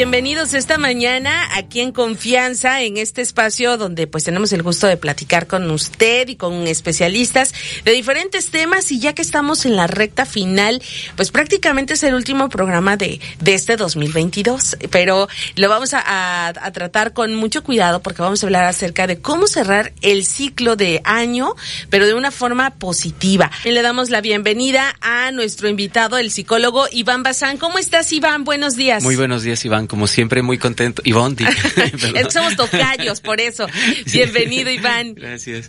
Bienvenidos esta mañana aquí en Confianza, en este espacio donde pues tenemos el gusto de platicar con usted y con especialistas de diferentes temas y ya que estamos en la recta final, pues prácticamente es el último programa de, de este 2022, pero lo vamos a, a tratar con mucho cuidado porque vamos a hablar acerca de cómo cerrar el ciclo de año, pero de una forma positiva. Y le damos la bienvenida a nuestro invitado, el psicólogo Iván Bazán. ¿Cómo estás, Iván? Buenos días. Muy buenos días, Iván como siempre, muy contento. Iván, es que somos tocayos, por eso. Bienvenido, Iván. Gracias.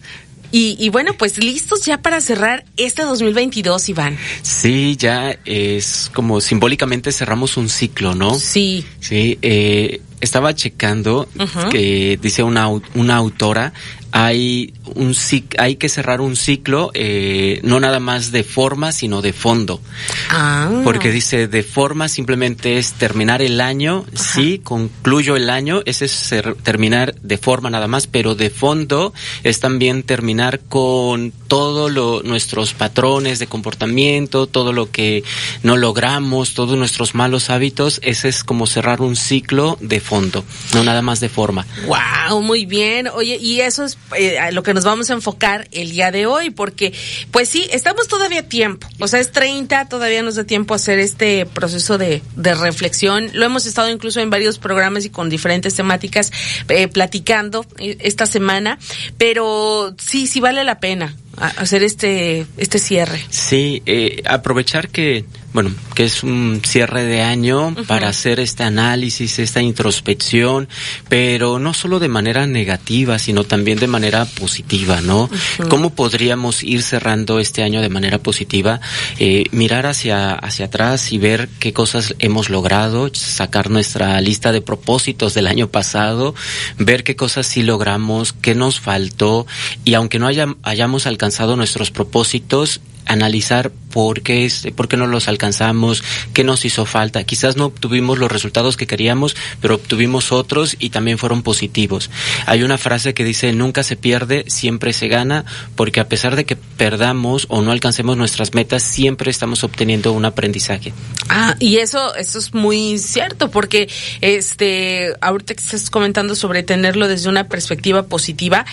Y, y, bueno, pues listos ya para cerrar este 2022, Iván. Sí, ya es como simbólicamente cerramos un ciclo, ¿no? Sí. Sí, eh, estaba checando que dice una, una autora, hay un hay que cerrar un ciclo eh, no nada más de forma sino de fondo. Ah. porque dice de forma simplemente es terminar el año sí concluyo el año ese es terminar de forma nada más pero de fondo es también terminar con todo lo nuestros patrones de comportamiento todo lo que no logramos todos nuestros malos hábitos ese es como cerrar un ciclo de fondo no nada más de forma. Wow muy bien. Oye y eso es eh, lo que nos vamos a enfocar el día de hoy, porque pues sí, estamos todavía a tiempo, o sea, es 30, todavía nos da tiempo a hacer este proceso de, de reflexión. Lo hemos estado incluso en varios programas y con diferentes temáticas eh, platicando eh, esta semana, pero sí, sí vale la pena hacer este, este cierre. Sí, eh, aprovechar que bueno, que es un cierre de año para hacer este análisis, esta introspección, pero no solo de manera negativa, sino también de manera positiva, ¿no? ¿Cómo podríamos ir cerrando este año de manera positiva? Eh, mirar hacia, hacia atrás y ver qué cosas hemos logrado, sacar nuestra lista de propósitos del año pasado, ver qué cosas sí logramos, qué nos faltó, y aunque no hayamos alcanzado nuestros propósitos, analizar por qué, es, por qué no los alcanzamos, qué nos hizo falta. Quizás no obtuvimos los resultados que queríamos, pero obtuvimos otros y también fueron positivos. Hay una frase que dice, nunca se pierde, siempre se gana, porque a pesar de que perdamos o no alcancemos nuestras metas, siempre estamos obteniendo un aprendizaje. Ah, y eso, eso es muy cierto, porque este, ahorita que estás comentando sobre tenerlo desde una perspectiva positiva,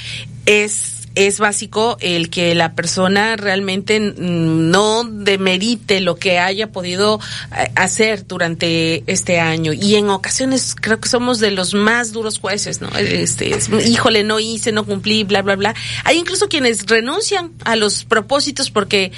es es básico el que la persona realmente no demerite lo que haya podido eh, hacer durante este año. Y en ocasiones creo que somos de los más duros jueces, ¿no? Este, híjole, no hice, no cumplí, bla, bla, bla. Hay incluso quienes renuncian a los propósitos porque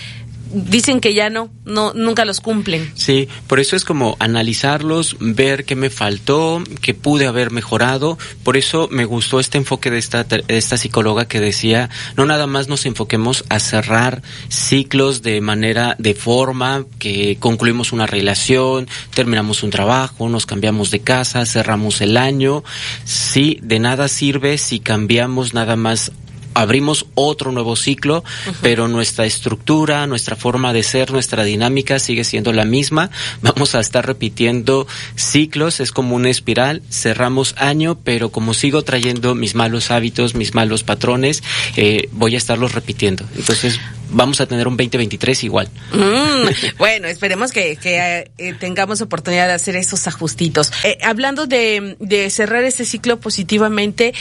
dicen que ya no, no, nunca los cumplen. Sí, por eso es como analizarlos, ver qué me faltó, qué pude haber mejorado. Por eso me gustó este enfoque de esta, esta psicóloga que decía, no nada más nos enfoquemos a cerrar ciclos de manera, de forma, que concluimos una relación, terminamos un trabajo, nos cambiamos de casa, cerramos el año. Sí, de nada sirve si cambiamos nada más abrimos otro nuevo ciclo, pero nuestra estructura, nuestra forma de ser, nuestra dinámica sigue siendo la misma. Vamos a estar repitiendo ciclos, es como una espiral, cerramos año, pero como sigo trayendo mis malos hábitos, mis malos patrones, eh, voy a estarlos repitiendo. Entonces, vamos a tener un 2023 igual. Mm, bueno, esperemos que, eh, tengamos oportunidad de hacer esos ajustitos. Eh, hablando de, de cerrar este ciclo positivamente,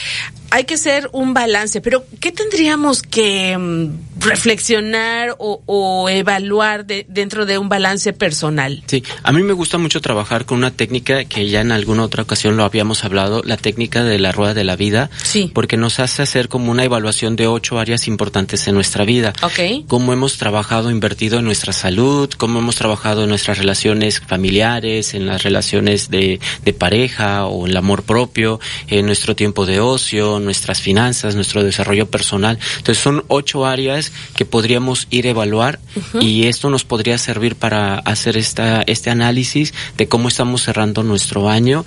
hay que hacer un balance, pero ¿qué tendríamos que mm, reflexionar o, evaluar dentro de un balance personal? Sí, a mí me gusta mucho trabajar con una técnica que ya en alguna otra ocasión lo habíamos hablado, la técnica de la rueda de la vida, sí. porque nos hace hacer como una evaluación de ocho áreas importantes en nuestra vida. Ok. Cómo hemos trabajado, invertido en nuestra salud, cómo hemos trabajado en nuestras relaciones familiares, en las relaciones de, de pareja o el amor propio, en nuestro tiempo de ocio, nuestras finanzas, nuestro desarrollo personal. Entonces son ocho áreas que podríamos ir a evaluar y esto nos podría servir para hacer esta, este análisis de cómo estamos cerrando nuestro año,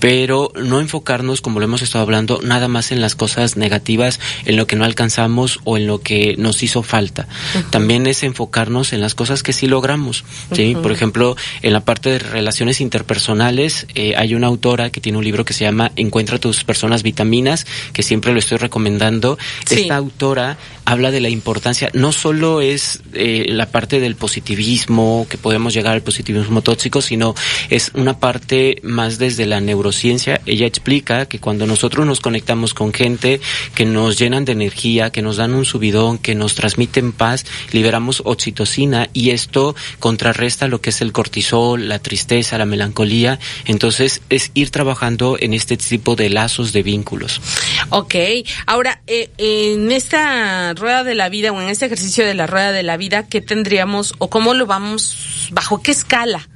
pero no enfocarnos, como lo hemos estado hablando, nada más en las cosas negativas, en lo que no alcanzamos o en lo que nos hizo falta. También es enfocarnos en las cosas que sí logramos. ¿sí? Por ejemplo, en la parte de relaciones interpersonales, eh, hay una autora que tiene un libro que se llama Encuentra tus personas vitaminas, que siempre lo estoy recomendando. Esta autora habla de la importancia no solo es eh, la parte del positivismo, que podemos llegar al positivismo tóxico, sino es una parte más desde la neurociencia. Ella explica que cuando nosotros nos conectamos con gente que nos llenan de energía, que nos dan un subidón, que nos transmiten paz, liberamos oxitocina y esto contrarresta lo que es el cortisol, la tristeza, la melancolía. Entonces es ir trabajando en este tipo de lazos de vínculos. Ok, ahora eh, en esta rueda de la vida o en este ejercicio de la rueda de la vida, ¿qué tendríamos o cómo lo vamos, bajo qué escala?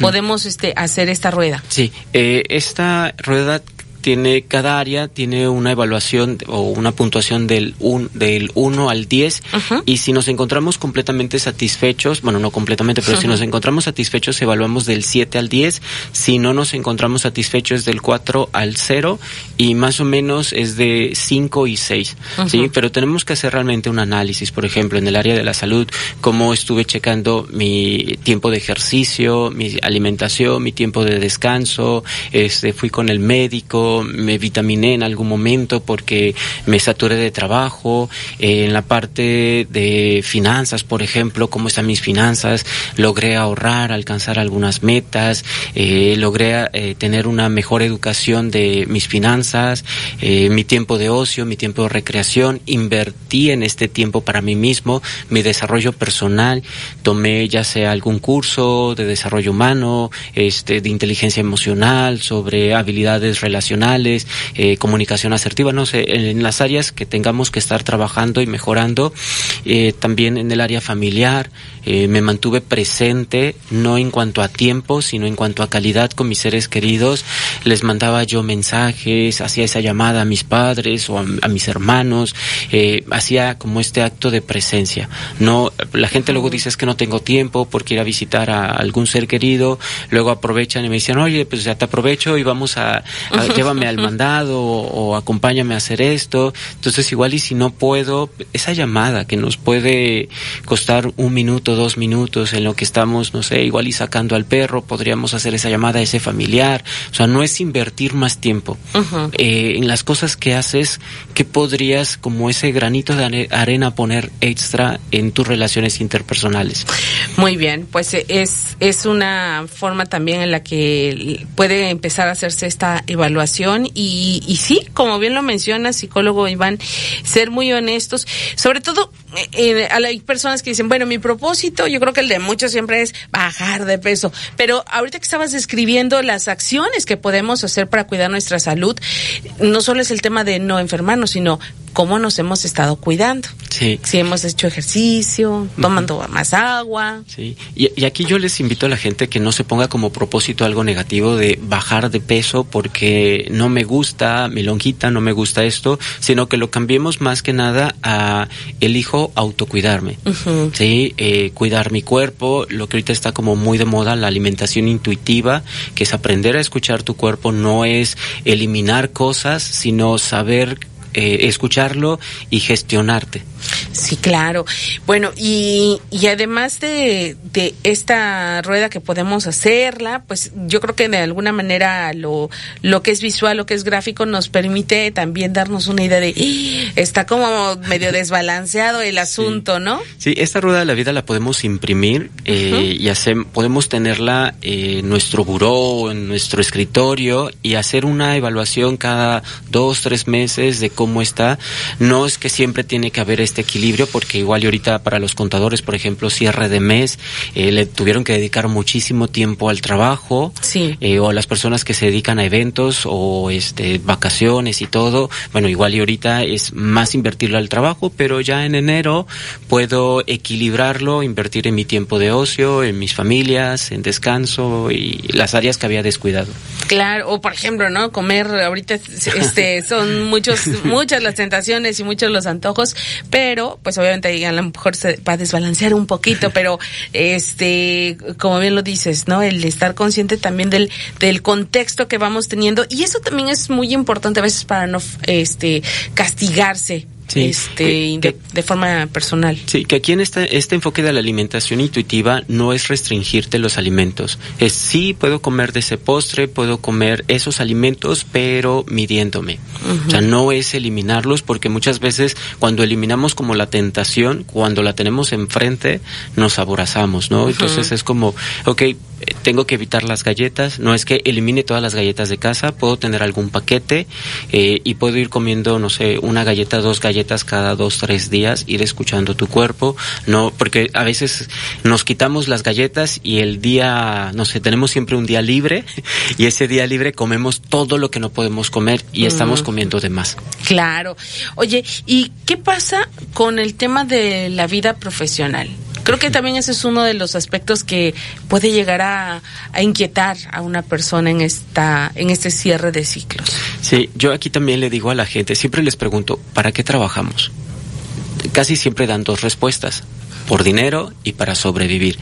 podemos este hacer esta rueda. Sí, eh, esta rueda tiene cada área tiene una evaluación o una puntuación del un, del 1 al 10 y si nos encontramos completamente satisfechos, bueno, no completamente, pero si nos encontramos satisfechos evaluamos del 7 al 10, si no nos encontramos satisfechos del 4 al 0 y más o menos es de 5 y 6, ¿sí? Pero tenemos que hacer realmente un análisis, por ejemplo, en el área de la salud, cómo estuve checando mi tiempo de ejercicio, mi alimentación, mi tiempo de descanso, este fui con el médico, me vitaminé en algún momento porque me saturé de trabajo, eh, en la parte de finanzas, por ejemplo, cómo están mis finanzas, logré ahorrar, alcanzar algunas metas, eh, logré eh, tener una mejor educación de mis finanzas, mi tiempo de ocio, mi tiempo de recreación, invertí en este tiempo para mí mismo, mi desarrollo personal, tomé ya sea algún curso de desarrollo humano, este, de inteligencia emocional, sobre habilidades relacionales, eh, comunicación asertiva, no sé, en, las áreas que tengamos que estar trabajando y mejorando, eh, también en el área familiar, eh, me mantuve presente, no en cuanto a tiempo, sino en cuanto a calidad con mis seres queridos, les mandaba yo mensajes, hacía esa llamada a mis padres o a, mis hermanos, hacía como este acto de presencia. No, la gente luego dice es que no tengo tiempo porque ir a visitar a algún ser querido, luego aprovechan y me dicen, oye, pues ya te aprovecho y vamos a, a llévame al mandado o, acompáñame a hacer esto. Entonces igual y si no puedo, esa llamada que nos puede costar un minuto, dos minutos en lo que estamos, no sé, igual y sacando al perro, podríamos hacer esa llamada a ese familiar. O sea, no es invertir más tiempo. Eh, en las cosas que haces, ¿qué podrías como ese granito de arena poner extra en tus relaciones interpersonales? Muy bien, pues eh, es, es una forma también en la que puede empezar a hacerse esta evaluación y, y sí, como bien lo menciona psicólogo Iván, ser muy honestos, sobre todo eh, eh, hay personas que dicen, bueno, mi propósito, yo creo que el de muchos siempre es bajar de peso, pero ahorita que estabas describiendo las acciones que podemos hacer para cuidar nuestra salud, no solo es el tema de no enfermarnos, sino cómo nos hemos estado cuidando. Sí. Si hemos hecho ejercicio, tomando más agua. Sí. Y, y, aquí yo les invito a la gente que no se ponga como propósito algo negativo de bajar de peso porque no me gusta mi lonjita, no me gusta esto, sino que lo cambiemos más que nada a elijo autocuidarme. Sí, eh, cuidar mi cuerpo, lo que ahorita está como muy de moda, la alimentación intuitiva, que es aprender a escuchar tu cuerpo, no es eliminar cosas, sino saber eh, escucharlo y gestionarte. Sí, claro. Bueno, y, y además de, de esta rueda que podemos hacerla, pues yo creo que de alguna manera lo, lo que es visual, lo que es gráfico, nos permite también darnos una idea de, ¡Ah! está como medio desbalanceado el asunto, ¿no? Sí, esta rueda de la vida la podemos imprimir eh, y hacer, podemos tenerla en nuestro buró, en nuestro escritorio y hacer una evaluación cada dos, tres meses de cómo cómo está. No es que siempre tiene que haber este equilibrio, porque igual y ahorita para los contadores, por ejemplo, cierre de mes, eh, le tuvieron que dedicar muchísimo tiempo al trabajo, sí. eh, o a las personas que se dedican a eventos o este vacaciones y todo. Bueno, igual y ahorita es más invertirlo al trabajo, pero ya en enero puedo equilibrarlo, invertir en mi tiempo de ocio, en mis familias, en descanso y las áreas que había descuidado. Claro, o por ejemplo, ¿no? Comer ahorita este son muchos muchas las tentaciones y muchos los antojos, pero pues obviamente a lo mejor se va a desbalancear un poquito, pero este, como bien lo dices, ¿no? El estar consciente también del, del contexto que vamos teniendo y eso también es muy importante a veces para no este castigarse este, de, forma personal. Sí, que aquí en este, este enfoque de la alimentación intuitiva no es restringirte los alimentos. Es sí, puedo comer de ese postre, puedo comer esos alimentos, pero midiéndome. O sea, no es eliminarlos porque muchas veces cuando eliminamos como la tentación, cuando la tenemos enfrente, nos aborazamos, ¿no? Entonces es como, ok, tengo que evitar las galletas, no es que elimine todas las galletas de casa, puedo tener algún paquete eh, y puedo ir comiendo, no sé, una galleta, dos galletas cada dos, tres días, ir escuchando tu cuerpo, no, porque a veces nos quitamos las galletas y el día, no sé, tenemos siempre un día libre y ese día libre comemos todo lo que no podemos comer y estamos comiendo de más. Claro. Oye, ¿y qué pasa con el tema de la vida profesional? Creo que también ese es uno de los aspectos que puede llegar a, inquietar a una persona en esta en este cierre de ciclos. Sí, yo aquí también le digo a la gente, siempre les pregunto, ¿para qué trabajamos? Casi siempre dan dos respuestas por dinero y para sobrevivir.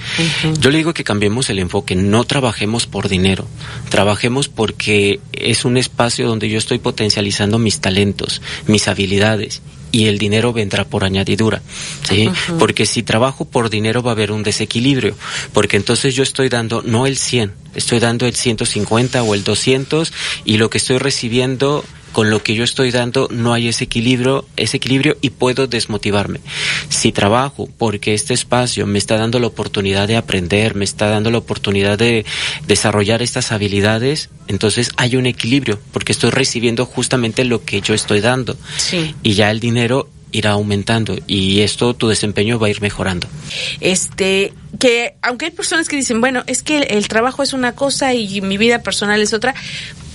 Yo le digo que cambiemos el enfoque, no trabajemos por dinero, trabajemos porque es un espacio donde yo estoy potencializando mis talentos, mis habilidades y el dinero vendrá por añadidura, ¿sí? Porque si trabajo por dinero va a haber un desequilibrio, porque entonces yo estoy dando no el 100, estoy dando el 150 o el 200 y lo que estoy recibiendo con lo que yo estoy dando no hay ese equilibrio, ese equilibrio y puedo desmotivarme. Si trabajo porque este espacio me está dando la oportunidad de aprender, me está dando la oportunidad de desarrollar estas habilidades, entonces hay un equilibrio porque estoy recibiendo justamente lo que yo estoy dando. Y ya el dinero irá aumentando y esto tu desempeño va a ir mejorando. Este, que aunque hay personas que dicen, bueno, es que el trabajo es una cosa y mi vida personal es otra,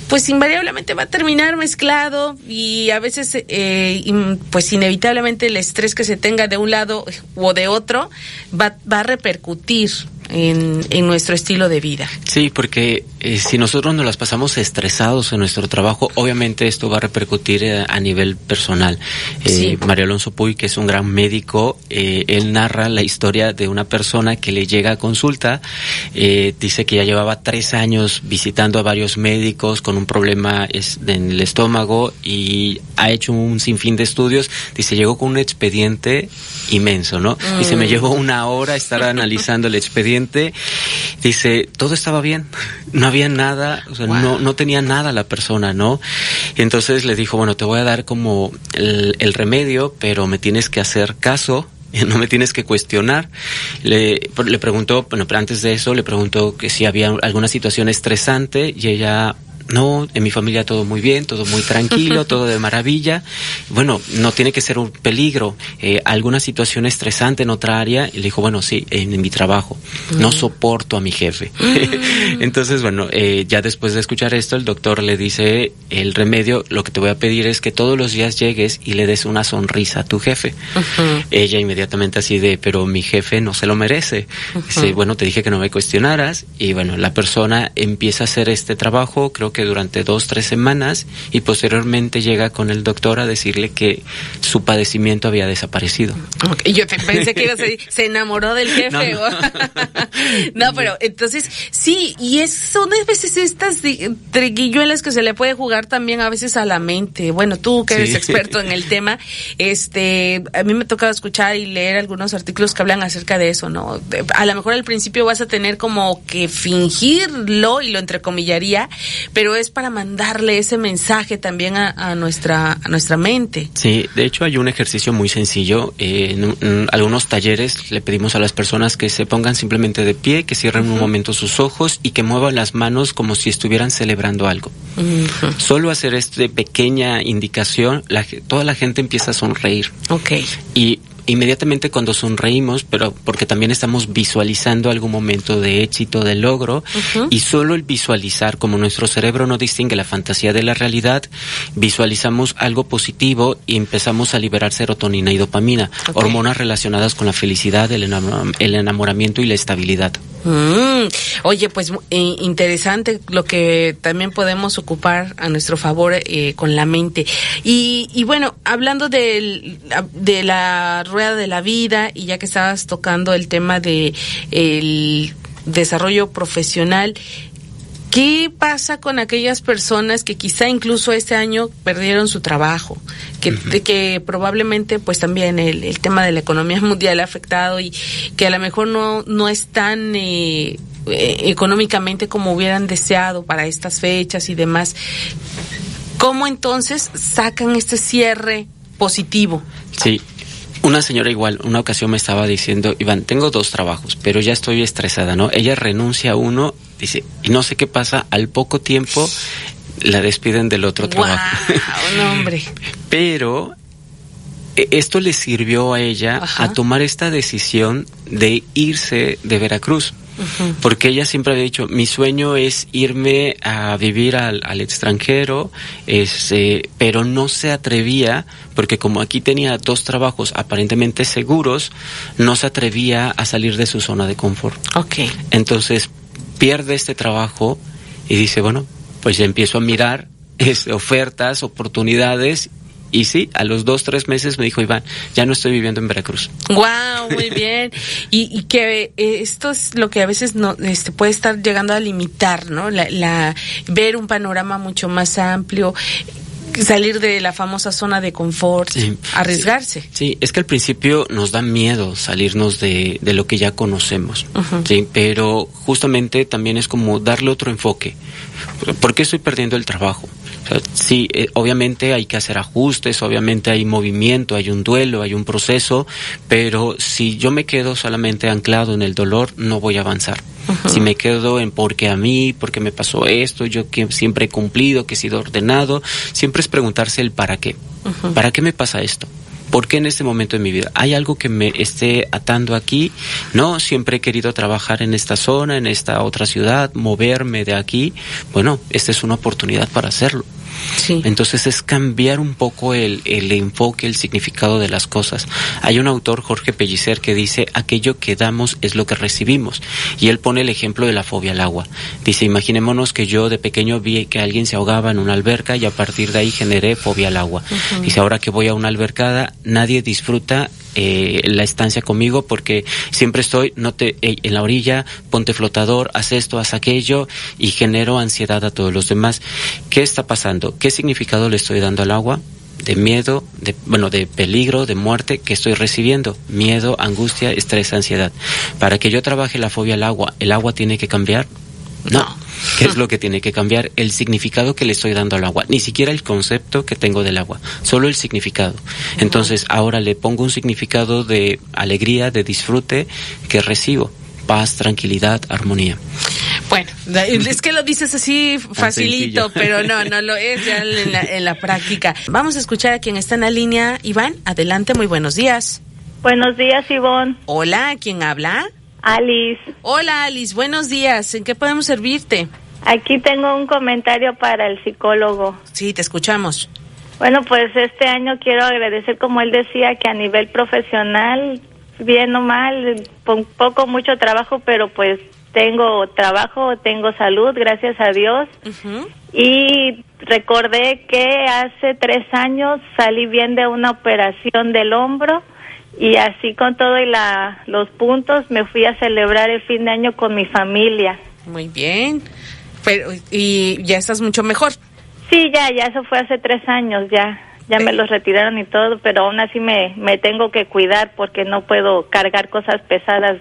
pues invariablemente va a terminar mezclado y a veces eh, pues inevitablemente el estrés que se tenga de un lado o de otro va, va a repercutir en, en nuestro estilo de vida. Sí, porque eh, si nosotros nos las pasamos estresados en nuestro trabajo, obviamente esto va a repercutir eh, a nivel personal. Eh, Mario Alonso Puy, que es un gran médico, eh, él narra la historia de una persona que le llega a consulta, dice que ya llevaba tres años visitando a varios médicos con un problema en el estómago y ha hecho un sinfín de estudios. Dice, llegó con un expediente inmenso, ¿no? y se me mm. llevó una hora estar analizando el expediente dice, todo estaba bien, no había nada, no, no tenía nada la persona, ¿no? Y entonces le dijo, bueno, te voy a dar como el, el remedio, pero me tienes que hacer caso no me tienes que cuestionar. Le, le preguntó, bueno, pero antes de eso le preguntó que si había alguna situación estresante y ella no, en mi familia todo muy bien, todo muy tranquilo, todo de maravilla. Bueno, no tiene que ser un peligro. Eh, alguna situación estresante en otra área, y le dijo, bueno, sí, en, mi trabajo. No mm. soporto a mi jefe. Mm. Entonces, bueno, eh, ya después de escuchar esto, el doctor le dice, el remedio, lo que te voy a pedir es que todos los días llegues y le des una sonrisa a tu jefe. Ella inmediatamente así de, pero mi jefe no se lo merece. Dice, bueno, te dije que no me cuestionaras. Y bueno, la persona empieza a hacer este trabajo, creo que durante dos, tres semanas y posteriormente llega con el doctor a decirle que su padecimiento había desaparecido. y Yo pensé que se enamoró del jefe. No, pero entonces sí, y es, son a veces estas triguilluelas que se le puede jugar también a veces a la mente. Bueno, tú que eres experto en el tema, este, a mí me tocado escuchar y leer algunos artículos que hablan acerca de eso, ¿no? A lo mejor al principio vas a tener como que fingirlo y lo entrecomillaría, pero es para mandarle ese mensaje también a, nuestra, a nuestra mente. Sí, de hecho hay un ejercicio muy sencillo. Eh, en, algunos talleres le pedimos a las personas que se pongan simplemente de pie, que cierren un momento sus ojos y que muevan las manos como si estuvieran celebrando algo. Solo hacer esta pequeña indicación, la, toda la gente empieza a sonreír. Ok. Y inmediatamente cuando sonreímos, pero porque también estamos visualizando algún momento de éxito, de logro, y solo el visualizar, como nuestro cerebro no distingue la fantasía de la realidad, visualizamos algo positivo y empezamos a liberar serotonina y dopamina, hormonas relacionadas con la felicidad, el, enamoramiento y la estabilidad. Mm. Oye, pues eh, interesante lo que también podemos ocupar a nuestro favor eh, con la mente. Y, y bueno, hablando de, de la rueda de la vida y ya que estabas tocando el tema de el desarrollo profesional, ¿Qué pasa con aquellas personas que quizá incluso este año perdieron su trabajo? Que, que probablemente pues también el, tema de la economía mundial ha afectado y que a lo mejor no, no están eh, eh, económicamente como hubieran deseado para estas fechas y demás. ¿Cómo entonces sacan este cierre positivo? Sí, una señora igual, una ocasión me estaba diciendo, Iván, tengo dos trabajos, pero ya estoy estresada, ¿no? Ella renuncia a uno, dice, y no sé qué pasa, al poco tiempo la despiden del otro trabajo. Hombre. pero e, esto le sirvió a ella a tomar esta decisión de irse de Veracruz porque ella siempre había dicho, mi sueño es irme a vivir al, extranjero, este, pero no se atrevía, porque como aquí tenía dos trabajos aparentemente seguros, no se atrevía a salir de su zona de confort. Ok. Entonces pierde este trabajo y dice, bueno, pues ya empiezo a mirar este, ofertas, oportunidades y sí, a los dos, tres meses me dijo Iván, ya no estoy viviendo en Veracruz. Wow, muy bien. y, que eh, esto es lo que a veces no este, puede estar llegando a limitar, ¿no? La, la, ver un panorama mucho más amplio salir de la famosa zona de confort, arriesgarse. Sí, es que al principio nos da miedo salirnos de, de lo que ya conocemos, sí, pero justamente también es como darle otro enfoque. ¿Por qué estoy perdiendo el trabajo? Sí, eh, obviamente hay que hacer ajustes, obviamente hay movimiento, hay un duelo, hay un proceso, pero si yo me quedo solamente anclado en el dolor, no voy a avanzar. Si me quedo en porque a mí, porque me pasó esto, yo que siempre he cumplido, que he sido ordenado, siempre es preguntarse el para qué. ¿Para qué me pasa esto? ¿Por qué en este momento de mi vida? ¿Hay algo que me esté atando aquí? No, siempre he querido trabajar en esta zona, en esta otra ciudad, moverme de aquí. Bueno, esta es una oportunidad para hacerlo. Entonces es cambiar un poco el, el, enfoque, el significado de las cosas. Hay un autor, Jorge Pellicer, que dice, aquello que damos es lo que recibimos. Y él pone el ejemplo de la fobia al agua. Dice, imaginémonos que yo de pequeño vi que alguien se ahogaba en una alberca y a partir de ahí generé fobia al agua. Dice, ahora que voy a una albercada, nadie disfruta eh, la estancia conmigo porque siempre estoy no te, eh, en la orilla, ponte flotador, haz esto, haz aquello y genero ansiedad a todos los demás. ¿Qué está pasando? ¿Qué significado le estoy dando al agua? de miedo, de, bueno, de peligro, de muerte que estoy recibiendo. Miedo, angustia, estrés, ansiedad. Para que yo trabaje la fobia al agua, ¿el agua tiene que cambiar? No. ¿Qué es lo que tiene que cambiar? El significado que le estoy dando al agua. Ni siquiera el concepto que tengo del agua, solo el significado. Entonces ahora le pongo un significado de alegría, de disfrute que recibo. Paz, tranquilidad, armonía. Bueno, es que lo dices así facilito, pero no, no lo es ya en la, en la práctica. Vamos a escuchar a quien está en la línea. Iván, adelante, muy buenos días. Buenos días, Ivonne. Hola, ¿quién habla? Alice. Hola Alice, buenos días. ¿En qué podemos servirte? Aquí tengo un comentario para el psicólogo. Sí, te escuchamos. Bueno, pues este año quiero agradecer, como él decía, que a nivel profesional, bien o mal, poco, mucho trabajo, pero pues tengo trabajo, tengo salud, gracias a Dios. Y recordé que hace tres años salí bien de una operación del hombro y así con todo y la, los puntos me fui a celebrar el fin de año con mi familia. Muy bien. Pero, ¿Y ya estás mucho mejor? Sí, ya, ya eso fue hace tres años, ya. Ya me los retiraron y todo, pero aún así me, me tengo que cuidar porque no puedo cargar cosas pesadas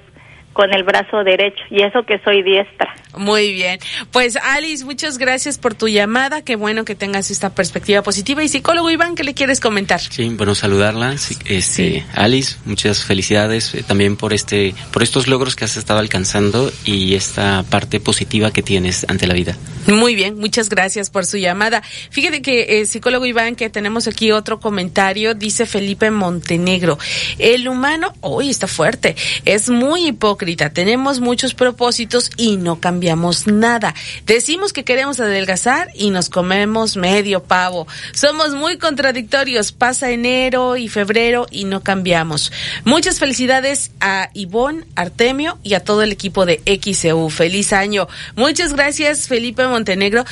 con el brazo derecho y eso que soy diestra. Muy bien. Pues Alice, muchas gracias por tu llamada. Qué bueno que tengas esta perspectiva positiva. Y psicólogo Iván, ¿qué le quieres comentar? Sí, bueno, saludarla. Este, Alice, muchas felicidades eh, también por este, por estos logros que has estado alcanzando y esta parte positiva que tienes ante la vida. Muy bien, muchas gracias por su llamada. Fíjate que eh, psicólogo Iván, que tenemos aquí otro comentario, dice Felipe Montenegro. El humano, hoy está fuerte, es muy hipócrita tenemos muchos propósitos y no cambiamos nada. Decimos que queremos adelgazar y nos comemos medio pavo. Somos muy contradictorios. Pasa enero y febrero y no cambiamos. Muchas felicidades a Ivonne, Artemio y a todo el equipo de XEU. Feliz año. Muchas gracias, Felipe Montenegro.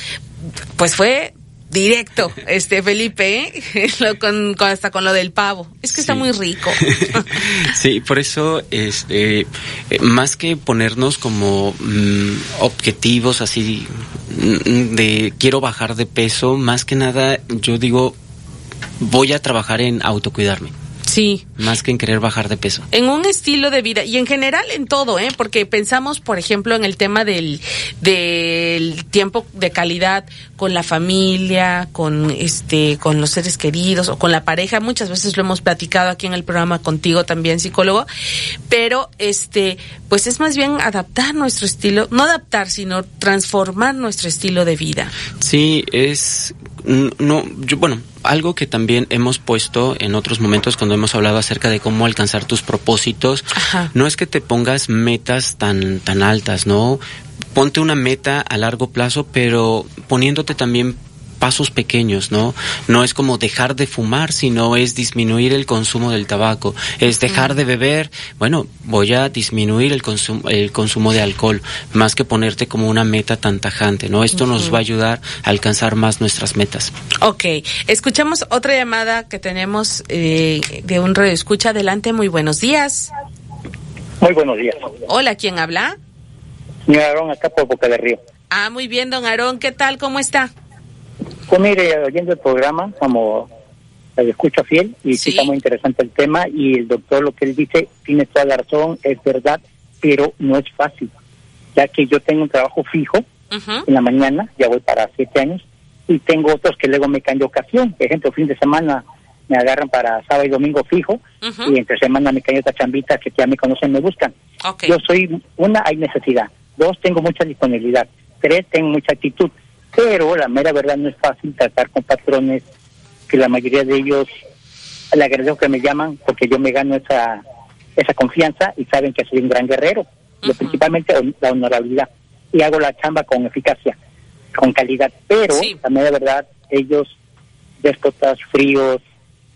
Pues fue directo, este Felipe, ¿eh? con, hasta con lo del pavo. Es que está muy rico. sí, por eso, este, más que ponernos como mm, objetivos así mm, de quiero bajar de peso, más que nada, yo digo, voy a trabajar en autocuidarme. Sí. Más que en querer bajar de peso. En un estilo de vida y en general en todo, ¿eh? Porque pensamos, por ejemplo, en el tema del, del tiempo de calidad con la familia, con este, con los seres queridos o con la pareja. Muchas veces lo hemos platicado aquí en el programa contigo también, psicólogo. Pero este, pues es más bien adaptar nuestro estilo, no adaptar, sino transformar nuestro estilo de vida. Sí, es no, yo, bueno, algo que también hemos puesto en otros momentos cuando hemos hablado acerca de cómo alcanzar tus propósitos, no es que te pongas metas tan, tan altas, ¿no? Ponte una meta a largo plazo, pero poniéndote también pasos pequeños, ¿no? No es como dejar de fumar, sino es disminuir el consumo del tabaco, es dejar de beber, bueno, voy a disminuir el consumo, el consumo de alcohol, más que ponerte como una meta tan tajante, ¿no? Esto nos va a ayudar a alcanzar más nuestras metas. Ok, escuchamos otra llamada que tenemos eh, de un radio escucha. Adelante, muy buenos días. Muy buenos días. Hola, ¿quién habla? Mi Aarón, acá por Boca del Río. Ah, muy bien, don Aarón, ¿qué tal? ¿Cómo está? Pues mire, oyendo el programa, como el escucho fiel, y sí. está muy interesante el tema, y el doctor lo que él dice tiene toda la razón, es verdad, pero no es fácil, ya que yo tengo un trabajo fijo en la mañana, ya voy para siete años, y tengo otros que luego me caen de ocasión, por ejemplo, fin de semana me agarran para sábado y domingo fijo, y entre semana me caen otras chambitas que ya me conocen, me buscan. Yo soy, una, hay necesidad, dos, tengo mucha disponibilidad, tres, tengo mucha actitud, pero la mera verdad no es fácil tratar con patrones que la mayoría de ellos le agradezco que me llaman porque yo me gano esa esa confianza y saben que soy un gran guerrero, lo principalmente la honorabilidad. Y hago la chamba con eficacia, con calidad, pero la mera verdad ellos déspotas, fríos,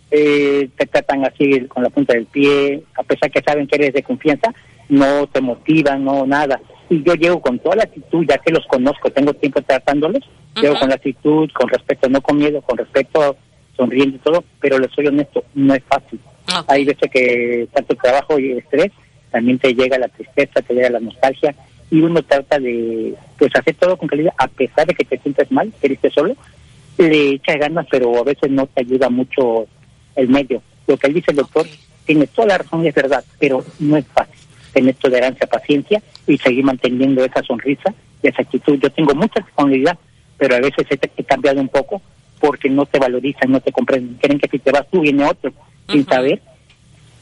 eh, te tratan así con la punta del pie, a pesar que saben que eres de confianza, no te motivan, no nada y yo llego con toda la actitud, ya que los conozco, tengo tiempo tratándolos, llego con la actitud, con respeto, no con miedo, con respeto, sonriendo y todo, pero les soy honesto, no es fácil. Hay veces que tanto trabajo y estrés, también te llega la tristeza, te llega la nostalgia, y uno trata de pues hacer todo con calidad, a pesar de que te sientes mal, que eres solo, le echa ganas, pero a veces no te ayuda mucho el medio. Lo que él dice el doctor tiene toda la razón y es verdad, pero no es fácil tener tolerancia, paciencia y seguir manteniendo esa sonrisa y esa actitud. Yo tengo mucha disponibilidad, pero a veces he, cambiado un poco porque no te valorizan, no te comprenden. Quieren que si te vas tú viene otro, sin saber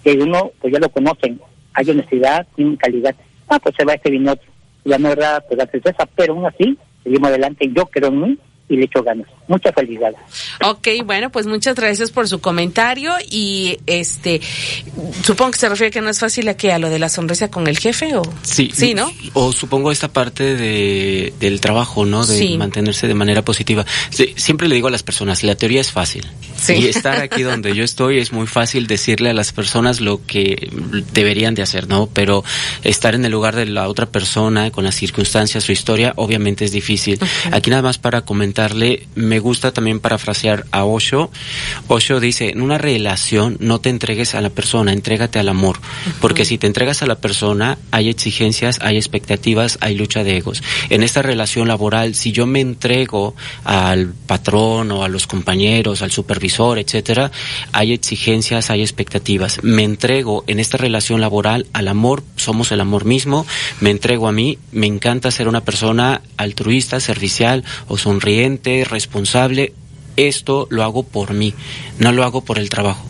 que uno, pues ya lo conocen, hay honestidad, tiene calidad. Ah, pues se va este viene otro. la verdad, pues la tristeza, pero aún así, seguimos adelante. Yo creo en mí y le echo ganas. Muchas felicidades. Ok, bueno, pues muchas gracias por su comentario y este supongo que se refiere que no es fácil a que a lo de la sonrisa con el jefe o sí, sí, ¿no? O supongo esta parte de del trabajo, ¿no? De mantenerse de manera positiva. siempre le digo a las personas, la teoría es fácil. Y estar aquí donde yo estoy es muy fácil decirle a las personas lo que deberían de hacer, ¿no? Pero estar en el lugar de la otra persona con las circunstancias, su historia, obviamente es difícil. Aquí nada más para comentar me gusta también parafrasear a Osho. Osho dice, en una relación no te entregues a la persona, entrégate al amor, porque si te entregas a la persona hay exigencias, hay expectativas, hay lucha de egos. En esta relación laboral, si yo me entrego al patrón o a los compañeros, al supervisor, etcétera, hay exigencias, hay expectativas. Me entrego en esta relación laboral al amor, somos el amor mismo, me entrego a mí, me encanta ser una persona altruista, servicial o sonriente responsable, esto lo hago por mí, no lo hago por el trabajo.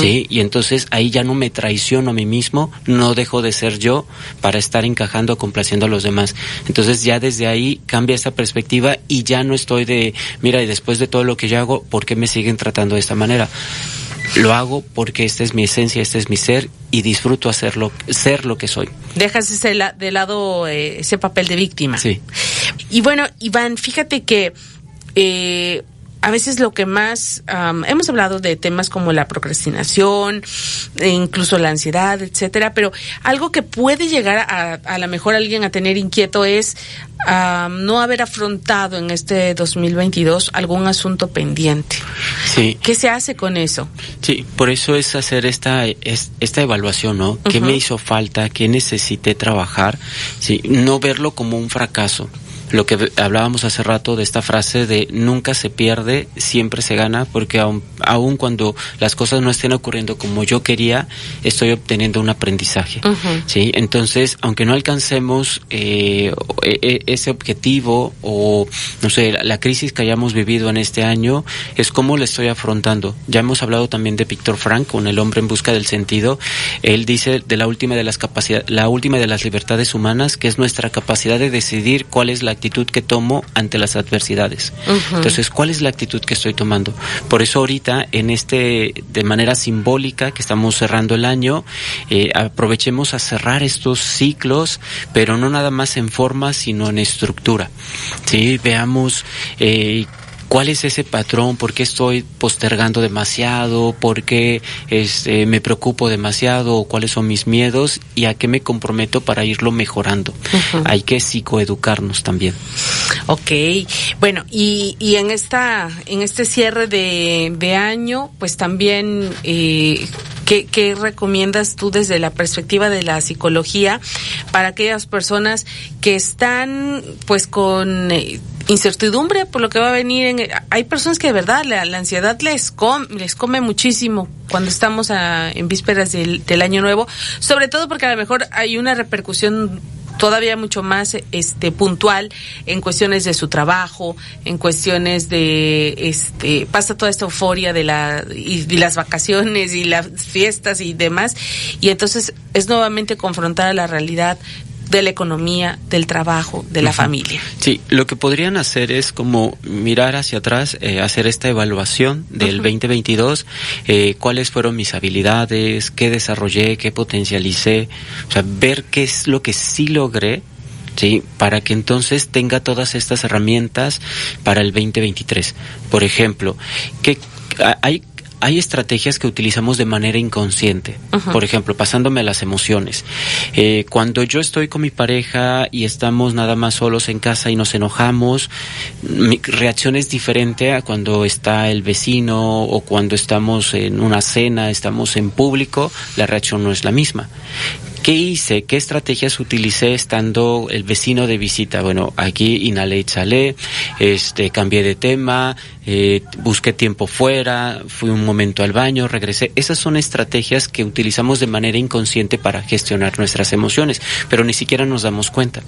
¿Sí? Y entonces ahí ya no me traiciono a mí mismo, no dejo de ser yo para estar encajando, complaciendo a los demás. Entonces ya desde ahí cambia esta perspectiva y ya no estoy de, mira, y después de todo lo que yo hago, ¿por qué me siguen tratando de esta manera? Lo hago porque esta es mi esencia, este es mi ser y disfruto hacerlo, ser lo que soy. Dejas ese de lado eh, ese papel de víctima. Sí. Y bueno, Iván, fíjate que eh, a veces lo que más hemos hablado de temas como la procrastinación, e incluso la ansiedad, etcétera, pero algo que puede llegar a, a lo mejor alguien a tener inquieto es no haber afrontado en este 2022 algún asunto pendiente. Sí. ¿Qué se hace con eso? Sí, por eso es hacer esta, esta evaluación, ¿no? ¿Qué me hizo falta? ¿Qué necesité trabajar? Sí, no verlo como un fracaso lo que hablábamos hace rato de esta frase de nunca se pierde, siempre se gana, porque aun, cuando las cosas no estén ocurriendo como yo quería, estoy obteniendo un aprendizaje. ¿sí? Entonces, aunque no alcancemos eh, e, e, ese objetivo o, no sé, la, crisis que hayamos vivido en este año, es cómo le estoy afrontando. Ya hemos hablado también de Víctor Frank, con El hombre en busca del sentido. Él dice de la última de las capacidades, la última de las libertades humanas, que es nuestra capacidad de decidir cuál es la actitud que tomo ante las adversidades. Entonces, ¿cuál es la actitud que estoy tomando? Por eso ahorita, en este, de manera simbólica, que estamos cerrando el año, eh, aprovechemos a cerrar estos ciclos, pero no nada más en forma, sino en estructura. Sí, veamos eh, ¿Cuál es ese patrón? ¿Por qué estoy postergando demasiado? ¿Por qué este, me preocupo demasiado? ¿Cuáles son mis miedos? ¿Y a qué me comprometo para irlo mejorando? Hay que psicoeducarnos también. Ok, bueno, y, y en esta en este cierre de, de año, pues también eh, ¿Qué, ¿Qué, recomiendas tú desde la perspectiva de la psicología para aquellas personas que están pues con eh, incertidumbre por lo que va a venir. En, hay personas que de verdad la, ansiedad les come, les come muchísimo cuando estamos en vísperas del, año nuevo, sobre todo porque a lo mejor hay una repercusión todavía mucho más este puntual en cuestiones de su trabajo, en cuestiones de este pasa toda esta euforia de la y las vacaciones y las fiestas y demás y entonces es nuevamente confrontar a la realidad de la economía, del trabajo, de la familia. Sí, lo que podrían hacer es como mirar hacia atrás, eh, hacer esta evaluación del 2022, eh, cuáles fueron mis habilidades, qué desarrollé, qué potencialicé, o sea, ver qué es lo que sí logré ¿sí? Para que entonces tenga todas estas herramientas para el 2023. Por ejemplo, que hay hay estrategias que utilizamos de manera inconsciente. Por ejemplo, pasándome a las emociones. Eh, cuando yo estoy con mi pareja y estamos nada más solos en casa y nos enojamos, mi reacción es diferente a cuando está el vecino o cuando estamos en una cena, estamos en público, la reacción no es la misma. ¿Qué hice? ¿Qué estrategias utilicé estando el vecino de visita? Bueno, aquí inhalé y este, cambié de tema, eh, busqué tiempo fuera, fui un momento al baño, regresé. Esas son estrategias que utilizamos de manera inconsciente para gestionar nuestras emociones, pero ni siquiera nos damos cuenta.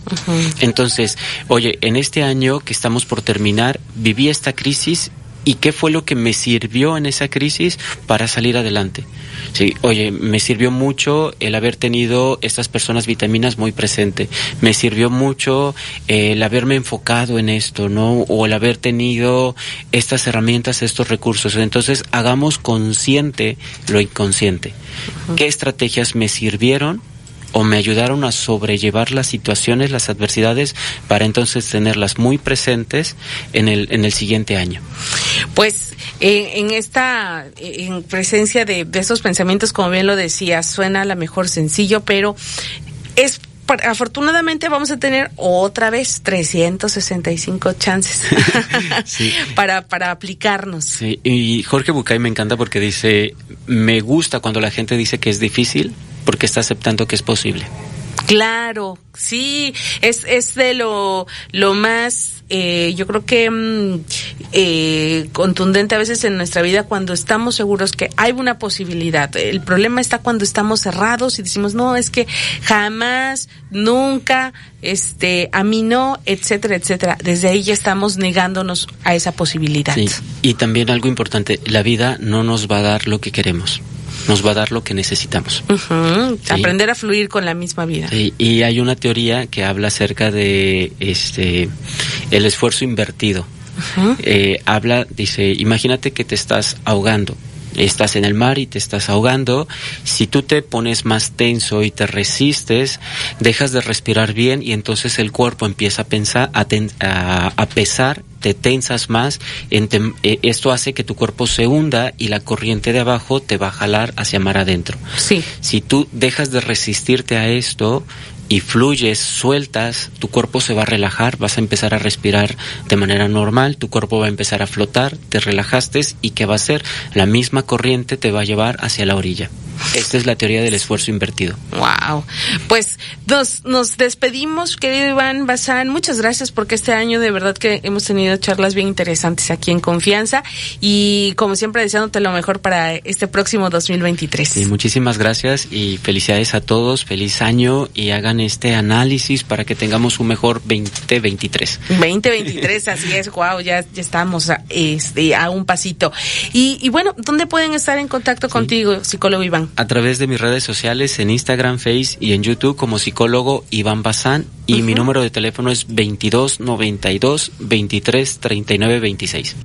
Entonces, oye, en este año que estamos por terminar, viví esta crisis y qué fue lo que me sirvió en esa crisis para salir adelante. Sí, oye, me sirvió mucho el haber tenido estas personas vitaminas muy presente. Me sirvió mucho el haberme enfocado en esto, ¿no? O el haber tenido estas herramientas, estos recursos. Entonces, hagamos consciente lo inconsciente. ¿Qué estrategias me sirvieron? O me ayudaron a sobrellevar las situaciones, las adversidades, para entonces tenerlas muy presentes en el, en el siguiente año. Pues en esta en presencia de, de esos pensamientos, como bien lo decía, suena a lo mejor sencillo, pero es afortunadamente vamos a tener otra vez 365 chances para, para aplicarnos. Sí, y Jorge Bucay me encanta porque dice, me gusta cuando la gente dice que es difícil porque está aceptando que es posible. Claro, sí, es, es de lo, lo más, eh, yo creo que mm, eh, contundente a veces en nuestra vida cuando estamos seguros que hay una posibilidad. El problema está cuando estamos cerrados y decimos, no, es que jamás, nunca, este, a mí no, etcétera, etcétera. Desde ahí ya estamos negándonos a esa posibilidad. Sí, y también algo importante, la vida no nos va a dar lo que queremos nos va a dar lo que necesitamos. Aprender a fluir con la misma vida. y hay una teoría que habla acerca de este el esfuerzo invertido. Eh, habla, dice, imagínate que te estás ahogando estás en el mar y te estás ahogando, si tú te pones más tenso y te resistes, dejas de respirar bien y entonces el cuerpo empieza a pensar, a, a pesar te tensas más, eh, esto hace que tu cuerpo se hunda y la corriente de abajo te va a jalar hacia mar adentro. Sí. Si tú dejas de resistirte a esto, y fluyes, sueltas, tu cuerpo se va a relajar, vas a empezar a respirar de manera normal, tu cuerpo va a empezar a flotar, te relajaste y ¿qué va a hacer? La misma corriente te va a llevar hacia la orilla. Esta es la teoría del esfuerzo invertido. Wow. Pues nos, nos despedimos, querido Iván Bazán. Muchas gracias porque este año de verdad que hemos tenido charlas bien interesantes aquí en Confianza y como siempre deseándote lo mejor para este próximo 2023. Sí, muchísimas gracias y felicidades a todos, feliz año y hagan este análisis para que tengamos un mejor 2023. 2023, así es, wow, ya, ya estamos a, este, a un pasito. Y, y bueno, ¿dónde pueden estar en contacto contigo, psicólogo Iván? A través de mis redes sociales, en Instagram, Face y en YouTube como psicólogo Iván Bazán y mi número de teléfono es 22 92 23 39 26.